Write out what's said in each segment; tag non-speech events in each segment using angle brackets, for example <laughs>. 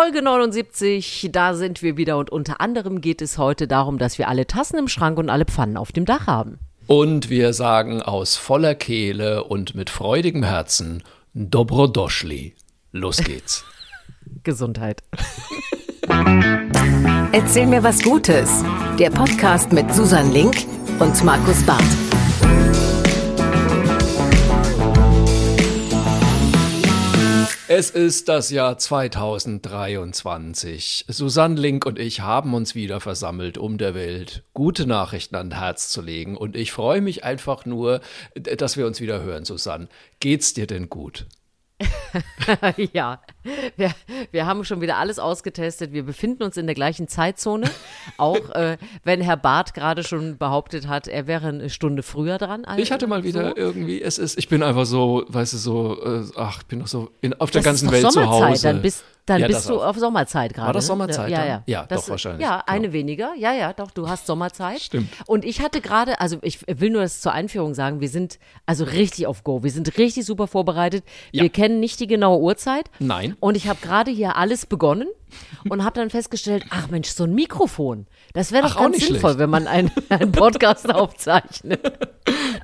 Folge 79, da sind wir wieder und unter anderem geht es heute darum, dass wir alle Tassen im Schrank und alle Pfannen auf dem Dach haben. Und wir sagen aus voller Kehle und mit freudigem Herzen Dobrodoschli. Los geht's. <laughs> Gesundheit. Erzähl mir was Gutes. Der Podcast mit Susan Link und Markus Barth. Es ist das Jahr 2023. Susanne Link und ich haben uns wieder versammelt, um der Welt gute Nachrichten an Herz zu legen. Und ich freue mich einfach nur, dass wir uns wieder hören, Susanne. Geht's dir denn gut? <laughs> ja, wir, wir haben schon wieder alles ausgetestet. Wir befinden uns in der gleichen Zeitzone. Auch äh, wenn Herr Barth gerade schon behauptet hat, er wäre eine Stunde früher dran. Also ich hatte mal wieder so. irgendwie, es ist, ich bin einfach so, weißt du, so, äh, ach, ich bin noch so in, auf der das ganzen Welt zu Hause. Dann bist, dann ja, bist du auf Sommerzeit gerade. War das ne? Sommerzeit? Ja, ja. Ja, das, doch, wahrscheinlich. Ja, eine genau. weniger. Ja, ja, doch, du hast Sommerzeit. Stimmt. Und ich hatte gerade, also ich will nur das zur Einführung sagen, wir sind also richtig auf Go. Wir sind richtig super vorbereitet. Ja. Wir kennen nicht die genaue Uhrzeit. Nein. Und ich habe gerade hier alles begonnen und habe dann festgestellt, ach Mensch, so ein Mikrofon, das wäre doch ach, ganz sinnvoll, schlecht. wenn man einen, einen Podcast <laughs> aufzeichnet.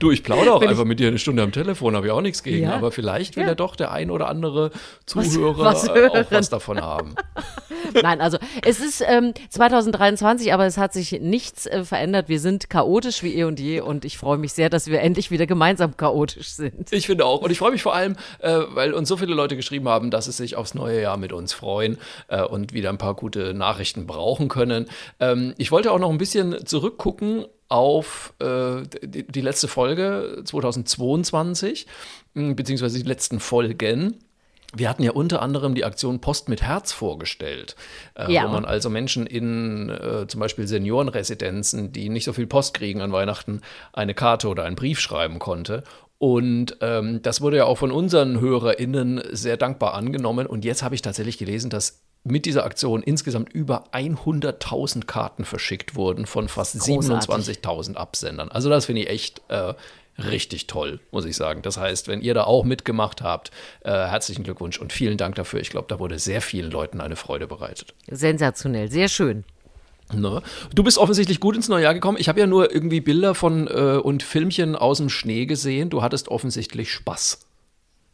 Du, ich plaudere auch Wenn einfach mit dir eine Stunde am Telefon, habe ich auch nichts gegen. Ja? Aber vielleicht will ja. ja doch der ein oder andere Zuhörer was, was auch was davon haben. <laughs> Nein, also es ist ähm, 2023, aber es hat sich nichts äh, verändert. Wir sind chaotisch wie eh und je und ich freue mich sehr, dass wir endlich wieder gemeinsam chaotisch sind. Ich finde auch. Und ich freue mich vor allem, äh, weil uns so viele Leute geschrieben haben, dass sie sich aufs neue Jahr mit uns freuen äh, und wieder ein paar gute Nachrichten brauchen können. Ähm, ich wollte auch noch ein bisschen zurückgucken auf äh, die, die, letzte Folge 2022, beziehungsweise die letzten Folgen. Wir hatten ja unter anderem die Aktion Post mit Herz vorgestellt, äh, ja. wo man also Menschen in äh, zum Beispiel Seniorenresidenzen, die nicht so viel Post kriegen an Weihnachten, eine Karte oder einen Brief schreiben konnte. Und ähm, das wurde ja auch von unseren HörerInnen sehr dankbar angenommen. Und jetzt habe ich tatsächlich gelesen, dass mit dieser Aktion insgesamt über 100.000 Karten verschickt wurden von fast 27.000 Absendern. Also das finde ich echt äh, richtig toll, muss ich sagen. Das heißt, wenn ihr da auch mitgemacht habt, äh, herzlichen Glückwunsch und vielen Dank dafür. Ich glaube, da wurde sehr vielen Leuten eine Freude bereitet. Sensationell, sehr schön. Ne? Du bist offensichtlich gut ins neue Jahr gekommen. Ich habe ja nur irgendwie Bilder von äh, und Filmchen aus dem Schnee gesehen. Du hattest offensichtlich Spaß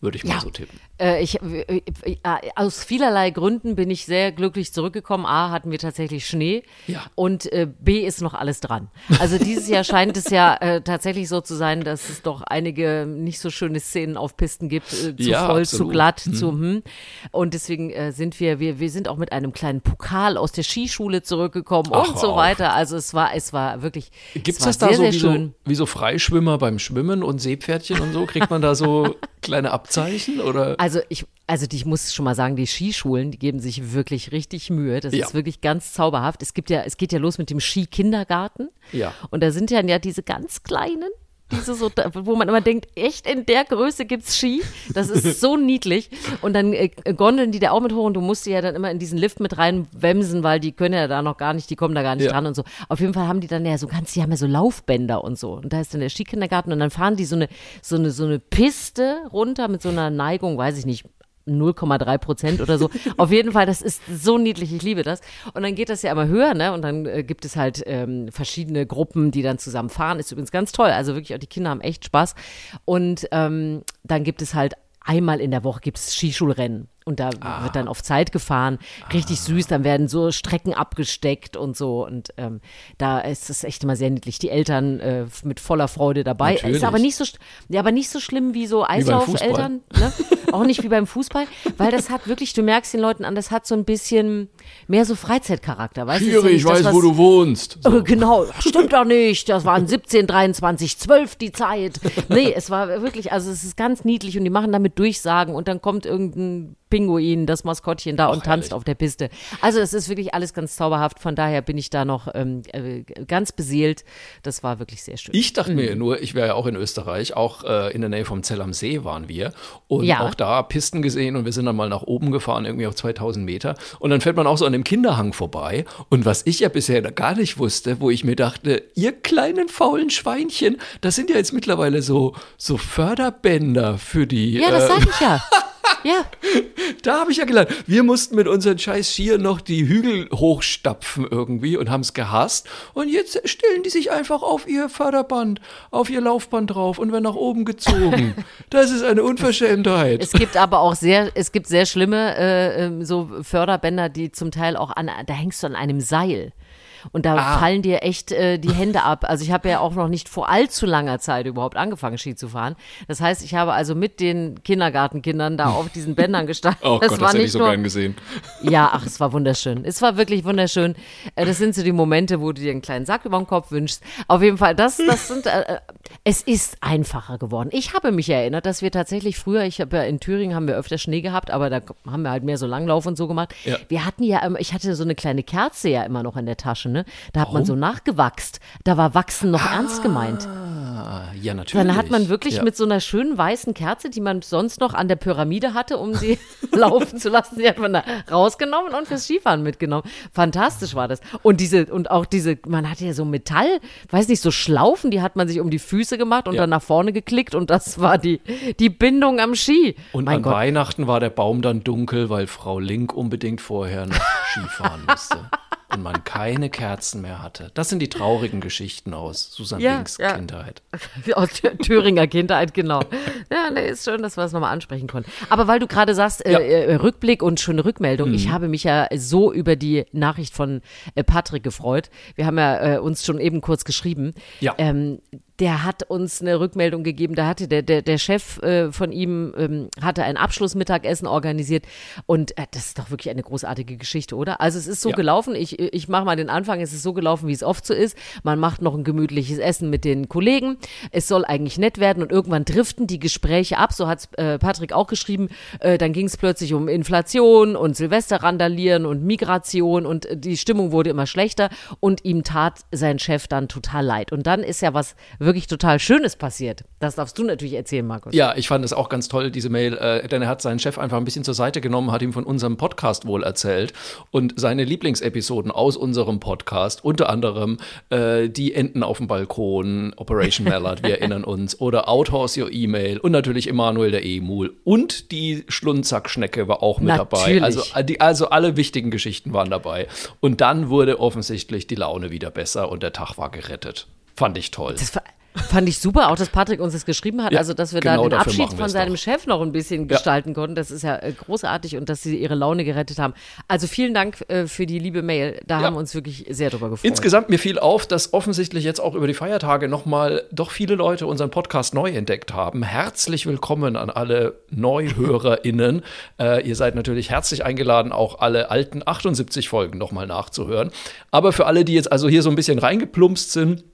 würde ich mal ja. so tippen. Äh, ich, äh, äh, aus vielerlei Gründen bin ich sehr glücklich zurückgekommen. A, hatten wir tatsächlich Schnee ja. und äh, B, ist noch alles dran. Also dieses Jahr scheint es ja äh, tatsächlich so zu sein, dass es doch einige nicht so schöne Szenen auf Pisten gibt, zu ja, voll, absolut. zu glatt, hm. zu hm. Und deswegen sind wir, wir, wir sind auch mit einem kleinen Pokal aus der Skischule zurückgekommen Ach, und so weiter. Also es war, es war wirklich Gibt es das da sehr, so, wie so wie so Freischwimmer beim Schwimmen und Seepferdchen und so? Kriegt man da so <laughs> kleine Abzeichen oder? Also ich, also die, ich muss schon mal sagen, die Skischulen, die geben sich wirklich richtig Mühe. Das ja. ist wirklich ganz zauberhaft. Es gibt ja, es geht ja los mit dem Skikindergarten. Ja. Und da sind ja, ja diese ganz kleinen, diese so, wo man immer denkt, echt in der Größe gibt's Ski. Das ist so <laughs> niedlich. Und dann äh, gondeln die da auch mit hoch und du musst die ja dann immer in diesen Lift mit reinwemsen, weil die können ja da noch gar nicht, die kommen da gar nicht ja. dran und so. Auf jeden Fall haben die dann ja so ganz, die haben ja so Laufbänder und so. Und da ist dann der Skikindergarten und dann fahren die so eine, so eine, so eine Piste runter mit so einer Neigung, weiß ich nicht, 0,3 Prozent oder so. Auf jeden Fall, das ist so niedlich, ich liebe das. Und dann geht das ja immer höher, ne? Und dann äh, gibt es halt ähm, verschiedene Gruppen, die dann zusammen fahren. Ist übrigens ganz toll. Also wirklich, auch die Kinder haben echt Spaß. Und ähm, dann gibt es halt einmal in der Woche gibt es Skischulrennen. Und da ah. wird dann auf Zeit gefahren. Richtig ah. süß. Dann werden so Strecken abgesteckt und so. Und ähm, da ist es echt immer sehr niedlich. Die Eltern äh, mit voller Freude dabei. Natürlich. Ist aber nicht so, ja, aber nicht so schlimm wie so Eislaufeltern. Ne? Auch nicht wie beim Fußball. Weil das hat wirklich, du merkst den Leuten an, das hat so ein bisschen mehr so Freizeitcharakter. Weißt Schwierig, ja ich weiß, das, wo du wohnst. So. Äh, genau, stimmt doch nicht. Das waren 17, 23, 12 die Zeit. Nee, es war wirklich, also es ist ganz niedlich und die machen damit Durchsagen und dann kommt irgendein Pinguin, das Maskottchen da Ach, und tanzt ehrlich. auf der Piste. Also es ist wirklich alles ganz zauberhaft. Von daher bin ich da noch ähm, äh, ganz beseelt. Das war wirklich sehr schön. Ich dachte mhm. mir nur, ich wäre ja auch in Österreich, auch äh, in der Nähe vom Zell am See waren wir und ja. auch da Pisten gesehen und wir sind dann mal nach oben gefahren, irgendwie auf 2000 Meter und dann fährt man auch so an dem Kinderhang vorbei und was ich ja bisher gar nicht wusste, wo ich mir dachte, ihr kleinen faulen Schweinchen, das sind ja jetzt mittlerweile so, so Förderbänder für die. Ja, das äh, sag ich ja. <laughs> Ja. <laughs> Da habe ich ja gelernt. Wir mussten mit unseren scheiß Skier noch die Hügel hochstapfen irgendwie und haben es gehasst. Und jetzt stellen die sich einfach auf ihr Förderband, auf ihr Laufband drauf und werden nach oben gezogen. <laughs> Das ist eine Unverschämtheit. Es gibt aber auch sehr, es gibt sehr schlimme äh, ähm, so Förderbänder, die zum Teil auch an, da hängst du an einem Seil. Und da Ah. fallen dir echt äh, die Hände ab. Also ich habe ja auch noch nicht vor allzu langer Zeit überhaupt angefangen, Ski zu fahren. Das heißt, ich habe also mit den Kindergartenkindern da auf diesen Bändern gestanden. <laughs> Oh das Gott, war das hätte ich nicht so nur, gern gesehen. <laughs> Ja, ach, es war wunderschön. Es war wirklich wunderschön. Äh, Das sind so die Momente, wo du dir einen kleinen Sack über den Kopf wünschst. Auf jeden Fall, das, das sind, äh, äh, es ist einfacher geworden. Ich habe mich erinnert, dass wir tatsächlich früher, ich habe ja in Thüringen haben wir öfter Schnee gehabt, aber da haben wir halt mehr so Langlauf und so gemacht. Ja. Wir hatten ja, ich hatte so eine kleine Kerze ja immer noch in der Tasche, ne? Da hat man so nachgewachst. Da war Wachsen noch ernst gemeint. Ah, ja, natürlich. Dann hat man wirklich ja. mit so einer schönen weißen Kerze, die man sonst noch an der Pyramide hatte, um sie <laughs> laufen zu lassen, die hat man da rausgenommen und fürs Skifahren mitgenommen. Fantastisch war das. Und diese, und auch diese, man hatte ja so Metall, weiß nicht, so Schlaufen, die hat man sich um die Füße gemacht und Ja. dann nach vorne geklickt und das war die, die Bindung am Ski. Und mein an Gott. Weihnachten war der Baum dann dunkel, weil Frau Link unbedingt vorher noch Skifahren musste. <laughs> Und man keine Kerzen mehr hatte. Das sind die traurigen Geschichten aus Susan Ja, Links ja. Kindheit. <laughs> Aus Thüringer Kindheit, genau. Ja, nee, ist schön, dass wir das nochmal ansprechen konnten. Aber weil du gerade sagst, äh, Ja. äh, Rückblick und schöne Rückmeldung, ich habe mich ja so über die Nachricht von äh, Patrick gefreut. Wir haben ja äh, uns schon eben kurz geschrieben. Ja. Ähm, der hat uns eine Rückmeldung gegeben, da hatte der, der, der Chef äh, von ihm ähm, hatte ein Abschlussmittagessen organisiert und äh, das ist doch wirklich eine großartige Geschichte, oder? Also es ist so Ja. gelaufen, ich, ich mache mal den Anfang, es ist so gelaufen, wie es oft so ist. Man macht noch ein gemütliches Essen mit den Kollegen, es soll eigentlich nett werden und irgendwann driften die Gespräche ab, so hat äh, Patrick auch geschrieben, äh, dann ging es plötzlich um Inflation und Silvesterrandalieren und Migration und äh, die Stimmung wurde immer schlechter und ihm tat sein Chef dann total leid. Und dann ist ja was wirklich total Schönes passiert. Das darfst du natürlich erzählen, Markus. Ja, ich fand es auch ganz toll, diese Mail, äh, denn er hat seinen Chef einfach ein bisschen zur Seite genommen, hat ihm von unserem Podcast wohl erzählt und seine Lieblingsepisoden aus unserem Podcast, unter anderem äh, die Enten auf dem Balkon, Operation Mallard, wir <laughs> erinnern uns, oder Outhorse Your Email und natürlich Emanuel der Emul und die Schlundzackschnecke war auch mit dabei. Natürlich. Also, äh, die, also alle wichtigen Geschichten waren dabei. Und dann wurde offensichtlich die Laune wieder besser und der Tag war gerettet. Fand ich toll. Das fa- fand ich super, auch dass Patrick uns das geschrieben hat, Ja, also dass wir genau da den Abschied von seinem doch. Chef noch ein bisschen gestalten konnten. Das ist ja äh, großartig und dass sie ihre Laune gerettet haben. Also vielen Dank äh, für die liebe Mail. Da Ja. haben wir uns wirklich sehr drüber gefreut. Insgesamt mir fiel auf, dass offensichtlich jetzt auch über die Feiertage nochmal doch viele Leute unseren Podcast neu entdeckt haben. Herzlich willkommen an alle NeuhörerInnen. <laughs> äh, ihr seid natürlich herzlich eingeladen, auch alle alten 78 Folgen nochmal nachzuhören. Aber für alle, die jetzt also hier so ein bisschen reingeplumpst sind,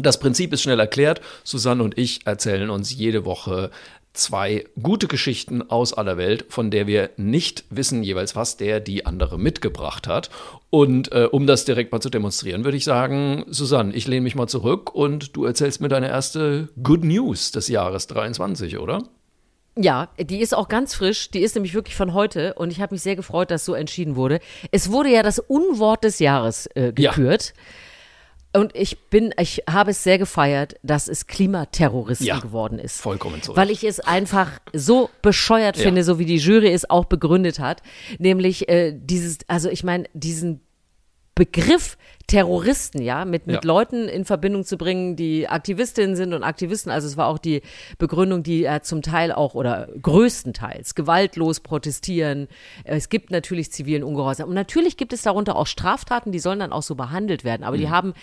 das Prinzip ist schnell erklärt. Susanne und ich erzählen uns jede Woche zwei gute Geschichten aus aller Welt, von der wir nicht wissen jeweils, was der die andere mitgebracht hat. Und äh, um das direkt mal zu demonstrieren, würde ich sagen, Susanne, ich lehne mich mal zurück und du erzählst mir deine erste Good News des Jahres 23, oder? Ja, die ist auch ganz frisch. Die ist nämlich wirklich von heute und ich habe mich sehr gefreut, dass so entschieden wurde. Es wurde ja das Unwort des Jahres äh, Ja. Und ich bin, ich habe es sehr gefeiert, dass es Klimaterroristen Ja, geworden ist. vollkommen zu Recht. Weil ich es einfach so bescheuert Ja. finde, so wie die Jury es auch begründet hat. Nämlich äh, dieses, also ich meine, diesen Begriff Terroristen, ja, mit, mit Ja. Leuten in Verbindung zu bringen, die Aktivistinnen sind und Aktivisten. Also es war auch die Begründung, die äh, zum Teil auch oder größtenteils gewaltlos protestieren. Es gibt natürlich zivilen Ungehorsam. Und natürlich gibt es darunter auch Straftaten, die sollen dann auch so behandelt werden. Aber die haben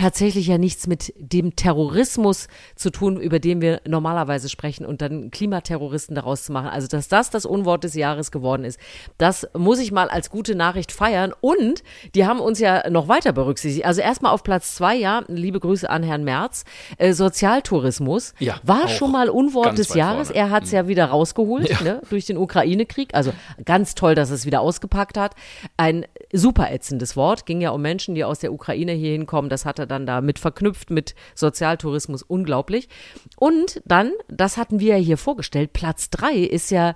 tatsächlich ja nichts mit dem Terrorismus zu tun, über den wir normalerweise sprechen und dann Klimaterroristen daraus zu machen. Also, dass das das Unwort des Jahres geworden ist, das muss ich mal als gute Nachricht feiern. Und die haben uns ja noch weiter berücksichtigt. Also erstmal auf Platz zwei, ja, liebe Grüße an Herrn Merz, äh, Sozialtourismus Ja, war schon mal Unwort des Jahres. vorne. Mhm. Er hat es ja wieder rausgeholt ne, durch den Ukraine-Krieg. Also ganz toll, dass es wieder ausgepackt hat. Ein super ätzendes Wort. Ging ja um Menschen, die aus der Ukraine hier hinkommen. Das hat er dann da mit verknüpft mit Sozialtourismus. Unglaublich. Und dann, das hatten wir ja hier vorgestellt, Platz drei ist ja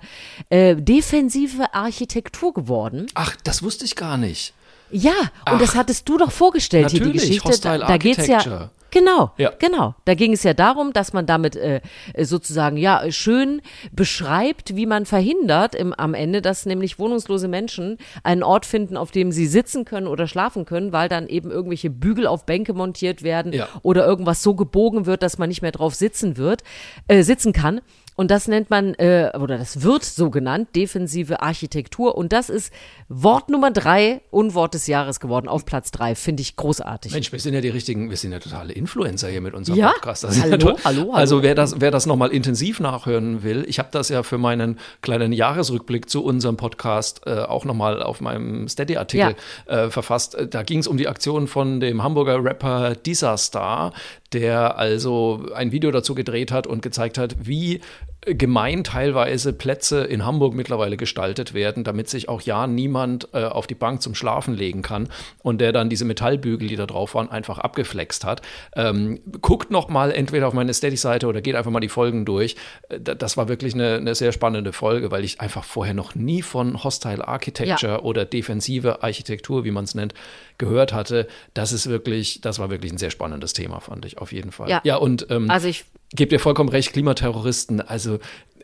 äh, defensive Architektur geworden. Ach, das wusste ich gar nicht. Ja, und das hattest du doch vorgestellt hier, die Geschichte. Da, da geht's ja. Genau, Ja. genau. Da ging es ja darum, dass man damit äh, sozusagen ja schön beschreibt, wie man verhindert im, am Ende, dass nämlich wohnungslose Menschen einen Ort finden, auf dem sie sitzen können oder schlafen können, weil dann eben irgendwelche Bügel auf Bänke montiert werden Ja. oder irgendwas so gebogen wird, dass man nicht mehr drauf sitzen wird, äh, sitzen kann. Und das nennt man, äh, oder das wird so genannt, defensive Architektur. Und das ist Wort Nummer drei, Unwort des Jahres geworden, auf Platz drei. Finde ich großartig. Mensch, wir sind ja die richtigen, wir sind ja totale Influencer hier mit unserem Ja? Podcast. Das Hallo, ja hallo, hallo. Also wer das, wer das nochmal intensiv nachhören will, ich habe das ja für meinen kleinen Jahresrückblick zu unserem Podcast äh, auch nochmal auf meinem Steady-Artikel äh, verfasst. Äh, Da ging es um die Aktion von dem Hamburger Rapper Disaster, der also ein Video dazu gedreht hat und gezeigt hat, wie gemein teilweise Plätze in Hamburg mittlerweile gestaltet werden, damit sich auch ja niemand äh, auf die Bank zum Schlafen legen kann und der dann diese Metallbügel, die da drauf waren, einfach abgeflext hat. Ähm, guckt noch mal entweder auf meine Steady-Seite oder geht einfach mal die Folgen durch. Äh, da- Das war wirklich eine, eine sehr spannende Folge, weil ich einfach vorher noch nie von Hostile Architecture oder defensive Architektur, wie man es nennt, gehört hatte. Das ist wirklich, das war wirklich ein sehr spannendes Thema, fand ich auf jeden Fall. Ja. ja und ähm, Also ich Gebt ihr vollkommen recht, Klimaterroristen, also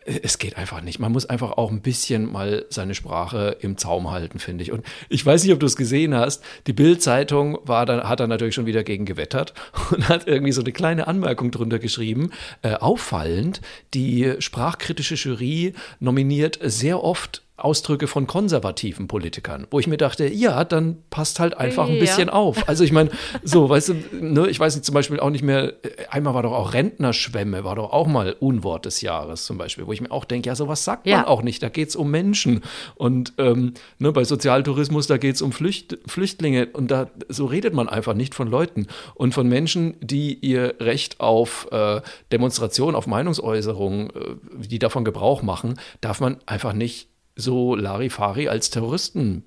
äh, es geht einfach nicht. Man muss einfach auch ein bisschen mal seine Sprache im Zaum halten, finde ich. Und ich weiß nicht, ob du es gesehen hast. Die Bild-Zeitung dann, hat dann natürlich schon wieder gegen gewettert <laughs> und hat irgendwie so eine kleine Anmerkung drunter geschrieben. Äh, auffallend, die sprachkritische Jury nominiert sehr oft Ausdrücke von konservativen Politikern, wo ich mir dachte, ja, dann passt halt einfach ein Ja. bisschen auf. Also ich meine, so, weißt du, ne, ich weiß nicht, zum Beispiel auch nicht mehr, äh, einmal war doch auch Rentnerschwemme, war doch auch mal Unwort des Jahres zum Beispiel, wo ich mir auch denke, ja, sowas sagt man Ja. auch nicht, da geht es um Menschen. Und ähm, ne, bei Sozialtourismus, da geht es um Flücht, Flüchtlinge und da so redet man einfach nicht von Leuten und von Menschen, die ihr Recht auf äh, Demonstration, auf Meinungsäußerung, äh, die davon Gebrauch machen, darf man einfach nicht so Larifari als Terroristen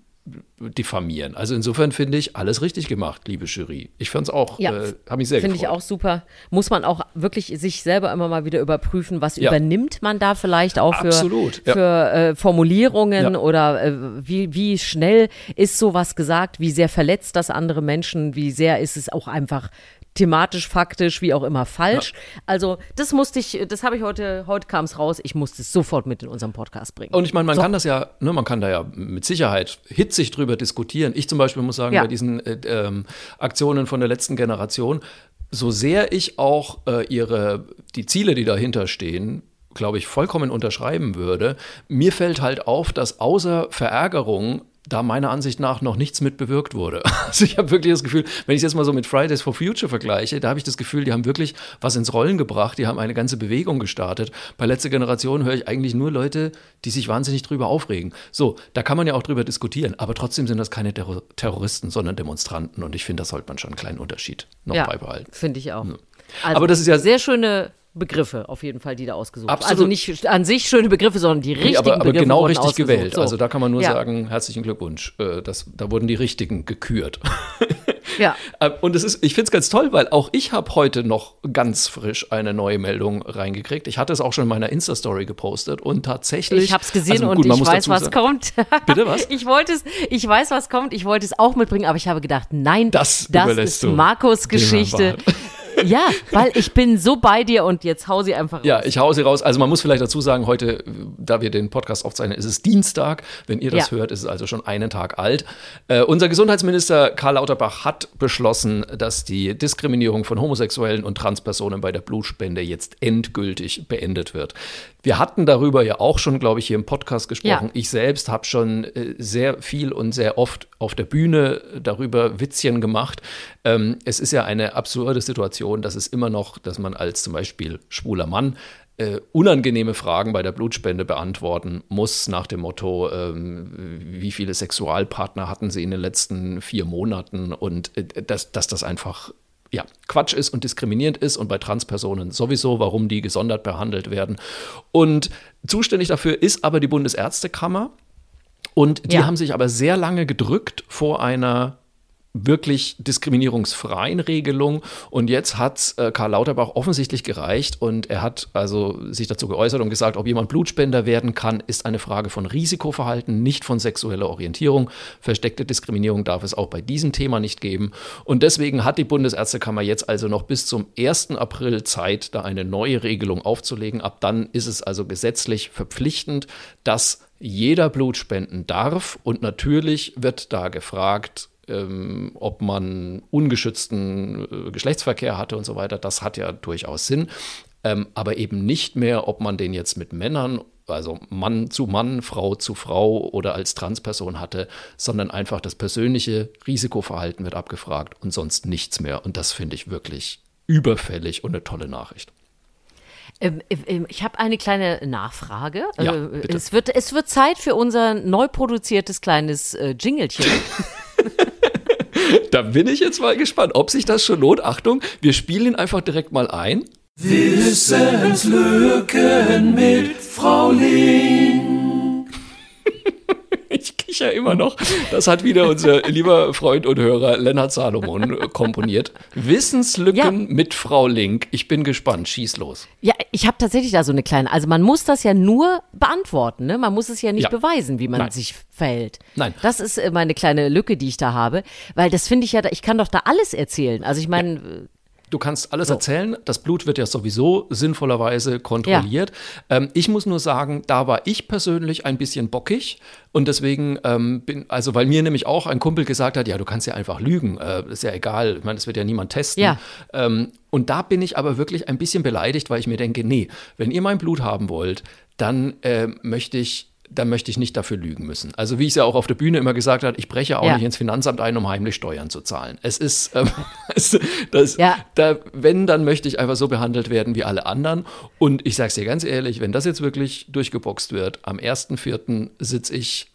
diffamieren. Also insofern finde ich alles richtig gemacht, liebe Jury. Ich fand es auch, Ja, äh, habe mich sehr Finde ich auch super. Muss man auch wirklich sich selber immer mal wieder überprüfen, was Ja. übernimmt man da vielleicht auch für, Absolut, ja. für äh, Formulierungen oder äh, wie, wie schnell ist sowas gesagt, wie sehr verletzt das andere Menschen, wie sehr ist es auch einfach thematisch, faktisch, wie auch immer falsch. Also das musste ich, das habe ich heute, heute kam es raus, ich musste es sofort mit in unserem Podcast bringen. Und ich meine, man So. kann das ja, ne, man kann da ja mit Sicherheit hitzig drüber diskutieren. Ich zum Beispiel muss sagen, Ja. bei diesen äh, ähm, Aktionen von der letzten Generation, so sehr ich auch äh, ihre, die Ziele, die dahinter stehen, glaube ich, vollkommen unterschreiben würde, mir fällt halt auf, dass außer Verärgerung da meiner Ansicht nach noch nichts mit bewirkt wurde. <laughs> Also ich habe wirklich das Gefühl, wenn ich es jetzt mal so mit Fridays for Future vergleiche, da habe ich das Gefühl, die haben wirklich was ins Rollen gebracht, die haben eine ganze Bewegung gestartet. Bei letzter Generation höre ich eigentlich nur Leute, die sich wahnsinnig drüber aufregen. So, da kann man ja auch drüber diskutieren, aber trotzdem sind das keine Terror Terroristen, sondern Demonstranten und ich finde, das sollte man schon einen kleinen Unterschied noch ja, beibehalten. finde ich auch. Also Aber das ist ja- sehr schöne Begriffe auf jeden Fall, die da ausgesucht Absolut. Also nicht an sich schöne Begriffe, sondern die richtigen Nee, aber, aber Begriffe genau wurden richtig ausgesucht. gewählt. So. Also da kann man nur Ja. sagen, herzlichen Glückwunsch. Äh, Das, da wurden die richtigen gekürt. <laughs> Ja. Ähm, Und es ist, ich finde es ganz toll, weil auch ich habe heute noch ganz frisch eine neue Meldung reingekriegt. Ich hatte es auch schon in meiner Insta-Story gepostet und tatsächlich. Ich habe es gesehen also und gut, man ich weiß, was sagen- kommt. <laughs> Bitte was? Ich wollte es, ich weiß, was kommt. Ich wollte es auch mitbringen, aber ich habe gedacht, nein, Das das ist du Markus Geschichte. Ja, weil ich bin so bei dir und jetzt hau sie einfach raus. Ja, ich hau sie raus. Also man muss vielleicht dazu sagen, heute, da wir den Podcast aufzeichnen, ist es Dienstag. Wenn ihr das Ja. hört, ist es also schon einen Tag alt. Äh, unser Gesundheitsminister Karl Lauterbach hat beschlossen, dass die Diskriminierung von Homosexuellen und Transpersonen bei der Blutspende jetzt endgültig beendet wird. Wir hatten darüber ja auch schon, glaube ich, hier im Podcast gesprochen. Ja. Ich selbst habe schon äh, sehr viel und sehr oft auf der Bühne darüber Witzchen gemacht. Ähm, es ist ja eine absurde Situation, dass es immer noch, dass man als zum Beispiel schwuler Mann äh, unangenehme Fragen bei der Blutspende beantworten muss, nach dem Motto, ähm, wie viele Sexualpartner hatten sie in den letzten vier Monaten und äh, dass, dass das einfach ja, Quatsch ist und diskriminierend ist und bei Transpersonen sowieso, warum die gesondert behandelt werden. Und zuständig dafür ist aber die Bundesärztekammer. Und die Ja. haben sich aber sehr lange gedrückt vor einer wirklich diskriminierungsfreien Regelung. Und jetzt hat äh, Karl Lauterbach offensichtlich gereicht und er hat also sich dazu geäußert und gesagt, ob jemand Blutspender werden kann, ist eine Frage von Risikoverhalten, nicht von sexueller Orientierung. Versteckte Diskriminierung darf es auch bei diesem Thema nicht geben. Und deswegen hat die Bundesärztekammer jetzt also noch bis zum 1. April Zeit, da eine neue Regelung aufzulegen. Ab dann ist es also gesetzlich verpflichtend, dass jeder Blut spenden darf. Und natürlich wird da gefragt, ähm, ob man ungeschützten äh, Geschlechtsverkehr hatte und so weiter, das hat ja durchaus Sinn. Ähm, aber eben nicht mehr, ob man den jetzt mit Männern, also Mann zu Mann, Frau zu Frau oder als Transperson hatte, sondern einfach das persönliche Risikoverhalten wird abgefragt und sonst nichts mehr. Und das finde ich wirklich überfällig und eine tolle Nachricht. Ähm, ähm, ich habe eine kleine Nachfrage. Ja, Äh. Es, wird, es wird Zeit für unser neu produziertes kleines äh, Jingelchen. <laughs> <laughs> Da bin ich jetzt mal gespannt, ob sich das schon lohnt. Achtung, wir spielen ihn einfach direkt mal ein. Wissenslücken mit Frau Ling. Ich kicher immer noch. Das hat wieder unser lieber Freund und Hörer Lennart Salomon äh, komponiert. Wissenslücken Ja. mit Frau Link. Ich bin gespannt. Schieß los. Ja, ich habe tatsächlich da so eine kleine. Also man muss das ja nur beantworten, ne? Man muss es ja nicht Ja. beweisen, wie man Nein. sich verhält. Nein. Das ist äh, meine kleine Lücke, die ich da habe, weil das finde ich ja, ich kann doch da alles erzählen. Also ich meine, Du kannst alles erzählen. Das Blut wird ja sowieso sinnvollerweise kontrolliert. Ähm, ich muss nur sagen, da war ich persönlich ein bisschen bockig. Und deswegen ähm, bin, also weil mir nämlich auch ein Kumpel gesagt hat, ja, du kannst ja einfach lügen. Äh, ist ja egal. Ich meine, das wird ja niemand testen. Ja. Ähm, und da bin ich aber wirklich ein bisschen beleidigt, weil ich mir denke, nee, wenn ihr mein Blut haben wollt, dann äh, möchte ich dann möchte ich nicht dafür lügen müssen. Also wie ich es ja auch auf der Bühne immer gesagt habe, ich breche auch Ja. nicht ins Finanzamt ein, um heimlich Steuern zu zahlen. Es ist, ähm, <laughs> es, das, Ja. da, wenn, dann möchte ich einfach so behandelt werden wie alle anderen. Und ich sage es dir ganz ehrlich, wenn das jetzt wirklich durchgeboxt wird, am 1.4. sitze ich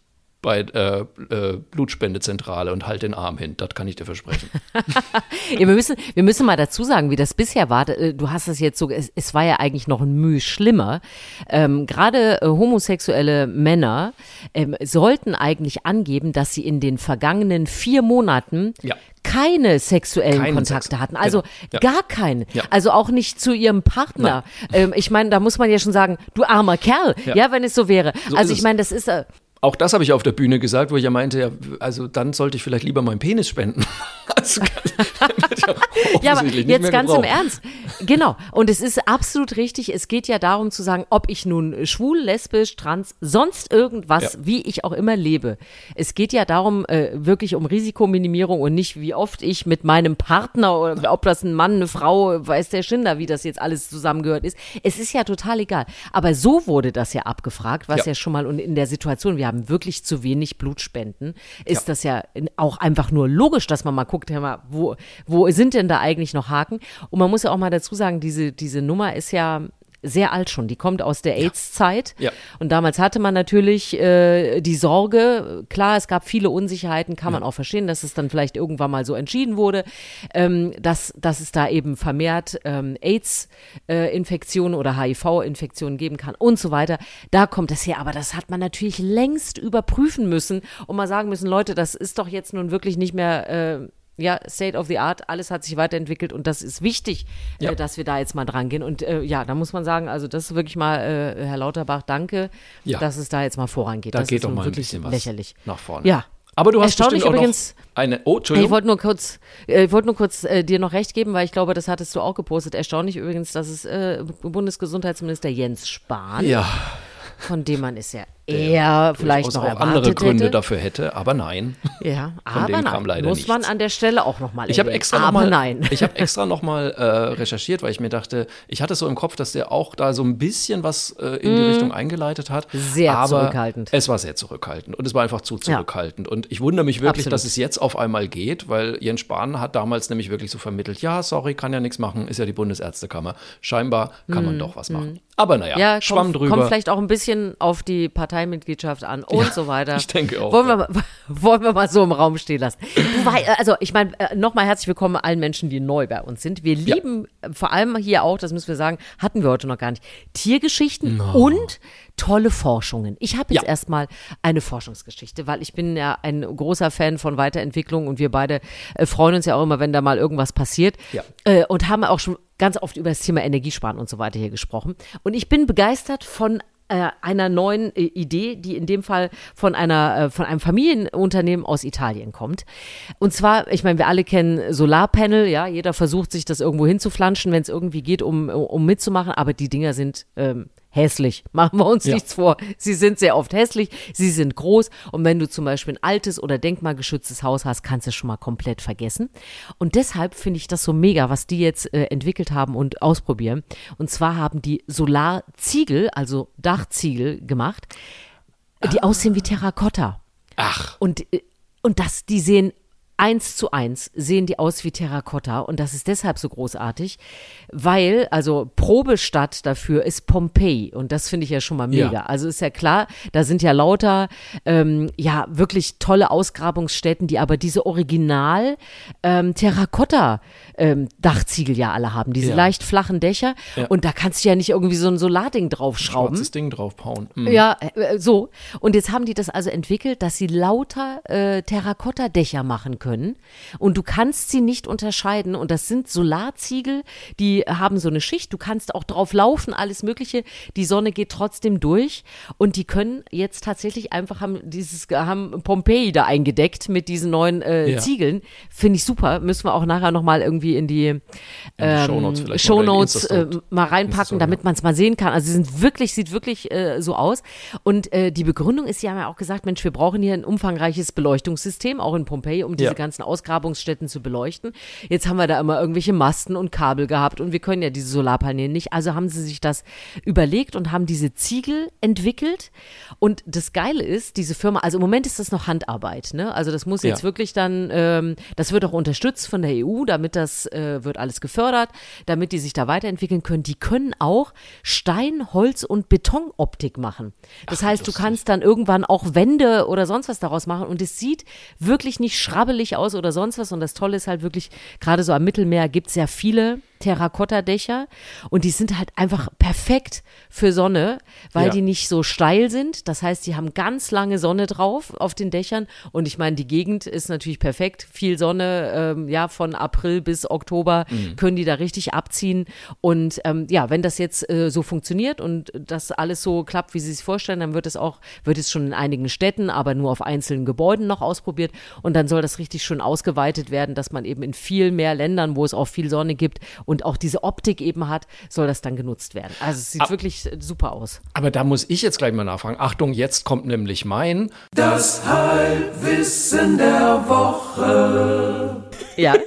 bei äh, äh, Blutspendezentrale und halt den Arm hin. Das kann ich dir versprechen. <laughs> ja, wir müssen, wir müssen mal dazu sagen, wie das bisher war. Äh, Du hast es jetzt so, es, es war ja eigentlich noch ein Mühe schlimmer. Ähm, Gerade äh, homosexuelle Männer ähm, sollten eigentlich angeben, dass sie in den vergangenen vier Monaten Ja. keine sexuellen Keinen Kontakte Sex. hatten. Also Genau. Ja. gar keinen. Ja. Also auch nicht zu ihrem Partner. Ähm, ich meine, da muss man ja schon sagen, du armer Kerl. Ja, Ja. wenn es so wäre. So also ich meine, das ist. Äh, Auch das habe ich auf der Bühne gesagt, wo ich ja meinte, ja, also dann sollte ich vielleicht lieber meinen Penis spenden. <laughs> Also, <laughs> ja, aber jetzt ganz im. Ernst. Genau. Und es ist absolut richtig. Es geht ja darum zu sagen, ob ich nun schwul, lesbisch, trans, sonst irgendwas, Ja. wie ich auch immer lebe. Es geht ja darum, äh, wirklich um Risikominimierung und nicht, wie oft ich mit meinem Partner oder <laughs> ob das ein Mann, eine Frau, weiß der Schinder, wie das jetzt alles zusammengehört ist. Es ist ja total egal. Aber so wurde das ja abgefragt, was ja, Ja. schon mal und in der Situation, wir haben wirklich zu wenig Blutspenden, ist das ja auch einfach nur logisch, dass man mal guckt, hör mal, wo, wo sind denn da eigentlich noch Haken? Und man muss ja auch mal dazu sagen, diese, diese Nummer ist ja sehr alt schon. Die kommt aus der AIDS-Zeit. Ja. Und damals hatte man natürlich äh, die Sorge, klar, es gab viele Unsicherheiten, kann man auch verstehen, dass es dann vielleicht irgendwann mal so entschieden wurde, ähm, dass, dass es da eben vermehrt ähm, AIDS-Infektionen oder HIV-Infektionen geben kann und so weiter. Da kommt es her. Aber das hat man natürlich längst überprüfen müssen und mal sagen müssen, Leute, das ist doch jetzt nun wirklich nicht mehr. Äh, ja, State of the Art, alles hat sich weiterentwickelt und das ist wichtig, Ja. äh, dass wir da jetzt mal dran gehen. Und äh, ja, da muss man sagen, also das ist wirklich mal, äh, Herr Lauterbach, danke, Ja. dass es da jetzt mal vorangeht. Da das geht ist doch mal ein bisschen was lächerlich. nach vorne. Ja. Aber du hast bestimmt auch übrigens- noch eine. Oh, Ich Entschuldigung. wollte nur kurz, äh, ich wollte nur kurz äh, dir noch recht geben, weil ich glaube, das hattest du auch gepostet. Erstaunlich übrigens, dass es äh, Bundesgesundheitsminister Jens Spahn, ja, von dem man es ja eher vielleicht noch andere Gründe hätte. dafür hätte, aber nein. Ja, aber nein, muss man nichts. an der Stelle auch noch mal Ich habe extra aber nochmal nein. <laughs> ich habe extra noch mal äh, recherchiert, weil ich mir dachte, ich hatte so im Kopf, dass der auch da so ein bisschen was äh, in die Richtung eingeleitet hat. Mhm. Sehr aber zurückhaltend. Es war sehr zurückhaltend und es war einfach zu Ja. zurückhaltend. Und ich wundere mich wirklich, Absolut. dass es jetzt auf einmal geht, weil Jens Spahn hat damals nämlich wirklich so vermittelt, ja, sorry, kann ja nichts machen, ist ja die Bundesärztekammer. Scheinbar kann man doch was machen. Aber naja, Mhm. Ja, Schwamm kommt, drüber. kommt vielleicht auch ein bisschen auf die Parteimitgliedschaft an und so weiter. ich denke auch, Wollen wir, ja. mal, <laughs> wollen wir mal so im Raum stehen lassen. Wei- also ich meine, äh, nochmal herzlich willkommen allen Menschen, die neu bei uns sind. Wir Ja. lieben äh, vor allem hier auch, das müssen wir sagen, hatten wir heute noch gar nicht, Tiergeschichten und tolle Forschungen. Ich habe jetzt Ja. erstmal eine Forschungsgeschichte, weil ich bin ja ein großer Fan von Weiterentwicklung und wir beide äh, freuen uns ja auch immer, wenn da mal irgendwas passiert. Ja. Äh, und haben auch schon ganz oft über das Thema Energiesparen und so weiter hier gesprochen. Und ich bin begeistert von äh, einer neuen äh, Idee, die in dem Fall von einer äh, von einem Familienunternehmen aus Italien kommt. Und zwar, ich meine, wir alle kennen Solarpanel, ja, jeder versucht sich das irgendwo hinzuflanschen, wenn es irgendwie geht, um, um mitzumachen, aber die Dinger sind ähm, hässlich. <laughs> Machen wir uns Ja. nichts vor. Sie sind sehr oft hässlich, sie sind groß und wenn du zum Beispiel ein altes oder denkmalgeschütztes Haus hast, kannst du es schon mal komplett vergessen. Und deshalb finde ich das so mega, was die jetzt äh, entwickelt haben und ausprobieren. Und zwar haben die Solarziegel, also Dachziegel gemacht, die aussehen wie Terrakotta. Ach, Und, äh, und das, die sehen eins zu eins, sehen die aus wie Terrakotta. Und das ist deshalb so großartig, weil, also Probestadt dafür ist Pompeji. Und das finde ich ja schon mal mega. Ja. Also ist ja klar, da sind ja lauter, ähm, ja, wirklich tolle Ausgrabungsstätten, die aber diese Original ähm, Terrakotta ähm, Dachziegel ja alle haben, diese Ja. leicht flachen Dächer. Ja. Und da kannst du ja nicht irgendwie so ein Solarding draufschrauben. schwarzes Ding draufhauen. Hm. Ja, äh, so. Und jetzt haben die das also entwickelt, dass sie lauter äh, Terrakotta-Dächer machen können. Und du kannst sie nicht unterscheiden. Und das sind Solarziegel, die haben so eine Schicht. Du kannst auch drauf laufen, alles Mögliche. Die Sonne geht trotzdem durch. Und die können jetzt tatsächlich einfach haben dieses, haben Pompeji da eingedeckt mit diesen neuen äh, Ja. Ziegeln. Finde ich super. Müssen wir auch nachher nochmal irgendwie in die ähm, Shownotes vielleicht Show oder in die Notes äh, mal reinpacken, damit man es mal sehen kann. Also sie sind wirklich, sieht wirklich äh, so aus. Und äh, die Begründung ist, sie haben ja auch gesagt, Mensch, wir brauchen hier ein umfangreiches Beleuchtungssystem, auch in Pompeji, um diese Ja. Ganzen Ausgrabungsstätten zu beleuchten. Jetzt haben wir da immer irgendwelche Masten und Kabel gehabt und wir können ja diese Solarpaneele nicht. Also haben sie sich das überlegt und haben diese Ziegel entwickelt. Und das Geile ist, diese Firma, also im Moment ist das noch Handarbeit, ne? Also das muss jetzt Ja. wirklich dann, ähm, das wird auch unterstützt von der EU, damit das äh, wird alles gefördert, damit die sich da weiterentwickeln können. Die können auch Stein, Holz und Betonoptik machen. Das heißt, du kannst dann irgendwann auch Wände oder sonst was daraus machen und es sieht wirklich nicht schrabbelig aus oder sonst was. Und das Tolle ist halt wirklich, gerade so am Mittelmeer gibt es ja viele Terrakotta-Dächer und die sind halt einfach perfekt für Sonne, weil Ja. die nicht so steil sind. Das heißt, die haben ganz lange Sonne drauf auf den Dächern und ich meine, die Gegend ist natürlich perfekt. Viel Sonne, ähm, ja, von April bis Oktober Mhm. können die da richtig abziehen und ähm, ja, wenn das jetzt äh, so funktioniert und das alles so klappt, wie sie sich vorstellen, dann wird es auch, wird es schon in einigen Städten, aber nur auf einzelnen Gebäuden noch ausprobiert und dann soll das richtig schön ausgeweitet werden, dass man eben in viel mehr Ländern, wo es auch viel Sonne gibt und auch diese Optik eben hat, soll das dann genutzt werden. Also es sieht wirklich äh, super aus. Aber da muss ich jetzt gleich mal nachfragen. Achtung, jetzt kommt nämlich mein. Ja. <laughs>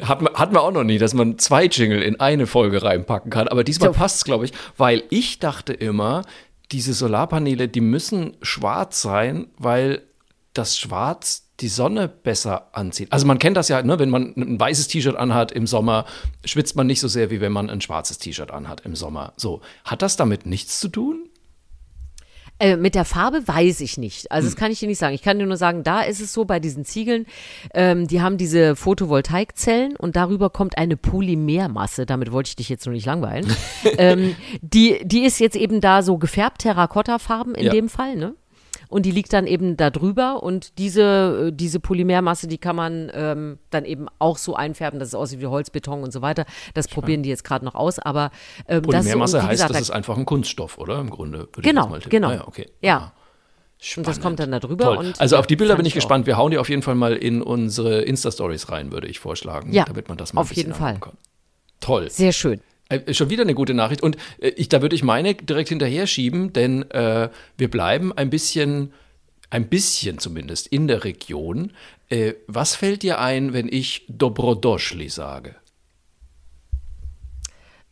Hat man, hat man auch noch nie, dass man zwei Jingle in eine Folge reinpacken kann. Aber diesmal So. passt es, glaube ich, weil ich dachte immer, diese Solarpaneele, die müssen schwarz sein, weil das Schwarz die Sonne besser anzieht. Also man kennt das ja, ne, wenn man ein weißes T-Shirt anhat im Sommer, schwitzt man nicht so sehr, wie wenn man ein schwarzes T-Shirt anhat im Sommer. So, hat das damit nichts zu tun? Äh, mit der Farbe weiß ich nicht. Also das Hm. kann ich dir nicht sagen. Ich kann dir nur sagen, da ist es so bei diesen Ziegeln, ähm, die haben diese Photovoltaikzellen und darüber kommt eine Polymermasse. Damit wollte ich dich jetzt nur nicht langweilen. <laughs> ähm, die, die ist jetzt eben da so gefärbt, Terrakotta-Farben in Ja. dem Fall, ne? Und die liegt dann eben da drüber und diese, äh, diese Polymermasse, die kann man ähm, dann eben auch so einfärben, dass es aussieht wie Holz, Beton und so weiter. Das probieren die jetzt gerade noch aus, aber ähm, das ist so, Polymermasse heißt, das da- ist einfach ein Kunststoff, oder? Im Grunde. würde ich Genau, genau. Ah, ja, okay. Ja. Ah. Und das Spannend. kommt dann da drüber. Also auf die Bilder bin ich auch. gespannt. Wir hauen die auf jeden Fall mal in unsere Insta-Stories rein, würde ich vorschlagen. Ja, damit man das mal auf jeden Fall. Toll. Sehr schön. Äh, schon wieder eine gute Nachricht. Und äh, ich, da würde ich meine direkt hinterher schieben, denn äh, wir bleiben ein bisschen, ein bisschen zumindest in der Region. Äh, was fällt dir ein, wenn ich Dobrodošli sage?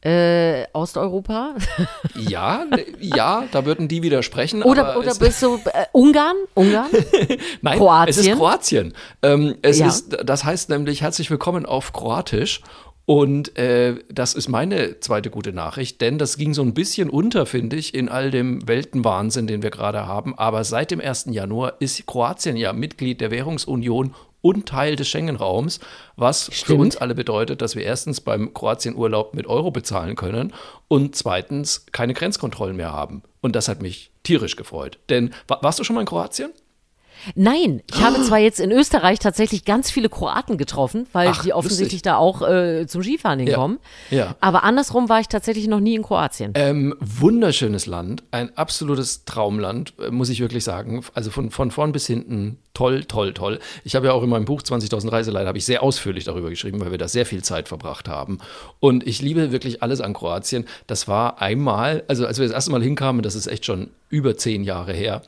Äh, Osteuropa? <laughs> Ja, äh, ja, da würden die widersprechen. Oder, oder bist du äh, Ungarn? Ungarn? <laughs> Nein, Kroatien? es ist Kroatien. Ähm, es Ja. ist, das heißt nämlich herzlich willkommen auf Kroatisch. Und äh, das ist meine zweite gute Nachricht, denn das ging so ein bisschen unter, finde ich, in all dem Weltenwahnsinn, den wir gerade haben. Aber seit dem 1. Januar ist Kroatien ja Mitglied der Währungsunion und Teil des Schengen-Raums, was für Stimmt. uns alle bedeutet, dass wir erstens beim Kroatien-Urlaub mit Euro bezahlen können und zweitens keine Grenzkontrollen mehr haben. Und das hat mich tierisch gefreut. Denn wa warst du schon mal in Kroatien? Nein, ich habe zwar jetzt in Österreich tatsächlich ganz viele Kroaten getroffen, weil Ach, die offensichtlich lustig. da auch äh, zum Skifahren hinkommen. ja. Aber andersrum war ich tatsächlich noch nie in Kroatien. Ähm, wunderschönes Land, ein absolutes Traumland, äh, muss ich wirklich sagen. Also von, von vorn bis hinten toll, toll, toll. Ich habe ja auch in meinem Buch 20.000 Reiseleiter habe ich sehr ausführlich darüber geschrieben, weil wir da sehr viel Zeit verbracht haben. Und ich liebe wirklich alles an Kroatien. Das war einmal, also als wir das erste Mal hinkamen, das ist echt schon über zehn Jahre her.